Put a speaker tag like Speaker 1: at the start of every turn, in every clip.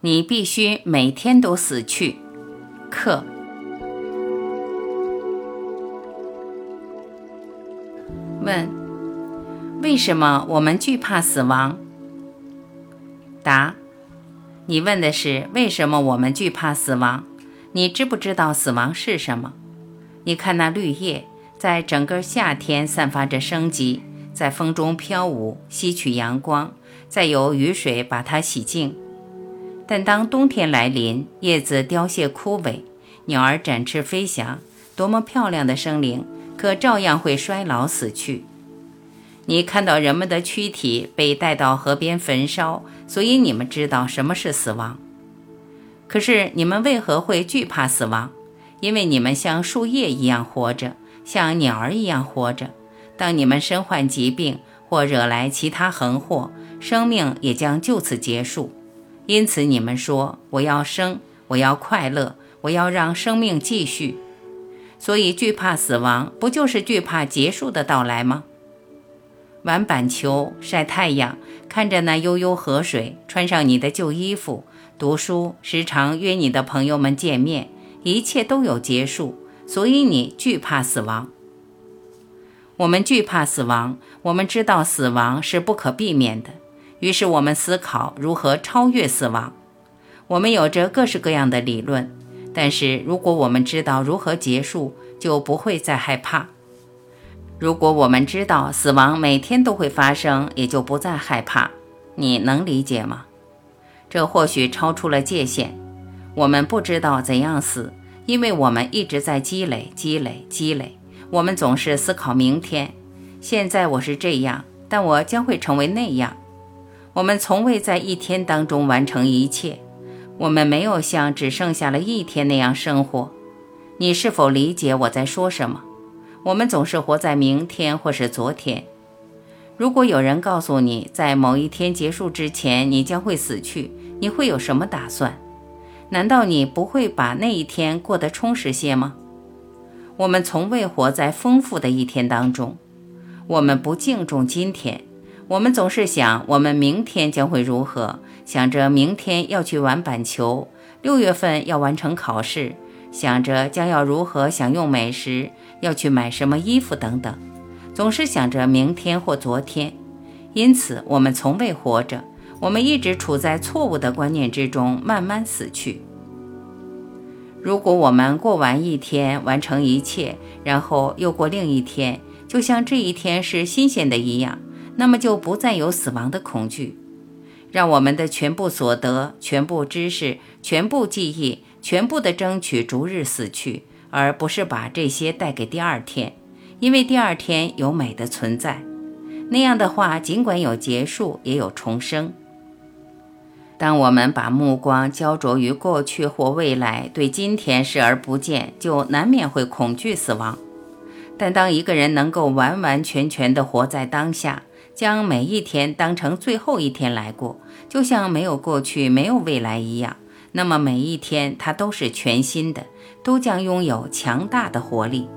Speaker 1: 你必须每天都死去。克。问：为什么我们惧怕死亡？答：你问的是为什么我们惧怕死亡？你知不知道死亡是什么？你看那绿叶，在整个夏天散发着生机，在风中飘舞，吸取阳光，再由雨水把它洗净。但当冬天来临，叶子凋谢枯萎，鸟儿展翅飞翔，多么漂亮的生灵，可照样会衰老死去。你看到人们的躯体被带到河边焚烧，所以你们知道什么是死亡。可是你们为何会惧怕死亡？因为你们像树叶一样活着，像鸟儿一样活着。当你们身患疾病或惹来其他横祸，生命也将就此结束。因此，你们说：“我要生，我要快乐，我要让生命继续。”所以，惧怕死亡，不就是惧怕结束的到来吗？玩板球、晒太阳，看着那悠悠河水，穿上你的旧衣服，读书，时常约你的朋友们见面，一切都有结束，所以你惧怕死亡。我们惧怕死亡，我们知道死亡是不可避免的。于是我们思考如何超越死亡。我们有着各式各样的理论，但是如果我们知道如何结束，就不会再害怕。如果我们知道死亡每天都会发生，也就不再害怕。你能理解吗？这或许超出了界限。我们不知道怎样死，因为我们一直在积累、积累、积累。我们总是思考明天。现在我是这样，但我将会成为那样。我们从未在一天当中完成一切，我们没有像只剩下了一天那样生活。你是否理解我在说什么？我们总是活在明天或是昨天。如果有人告诉你在某一天结束之前你将会死去，你会有什么打算？难道你不会把那一天过得充实些吗？我们从未活在丰富的一天当中，我们不敬重今天。我们总是想，我们明天将会如何？想着明天要去玩板球，六月份要完成考试，想着将要如何享用美食，要去买什么衣服等等，总是想着明天或昨天。因此，我们从未活着，我们一直处在错误的观念之中，慢慢死去。如果我们过完一天，完成一切，然后又过另一天，就像这一天是新鲜的一样。那么就不再有死亡的恐惧，让我们的全部所得、全部知识、全部记忆、全部的争取逐日死去，而不是把这些带给第二天，因为第二天有美的存在。那样的话，尽管有结束，也有重生。当我们把目光焦灼于过去或未来，对今天视而不见，就难免会恐惧死亡。但当一个人能够完完全全地活在当下，将每一天当成最后一天来过，就像没有过去、没有未来一样。那么每一天它都是全新的，都将拥有强大的活力。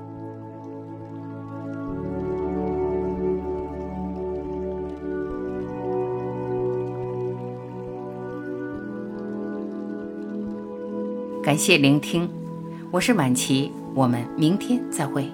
Speaker 1: 感谢聆听，我是晚琪，我们明天再会。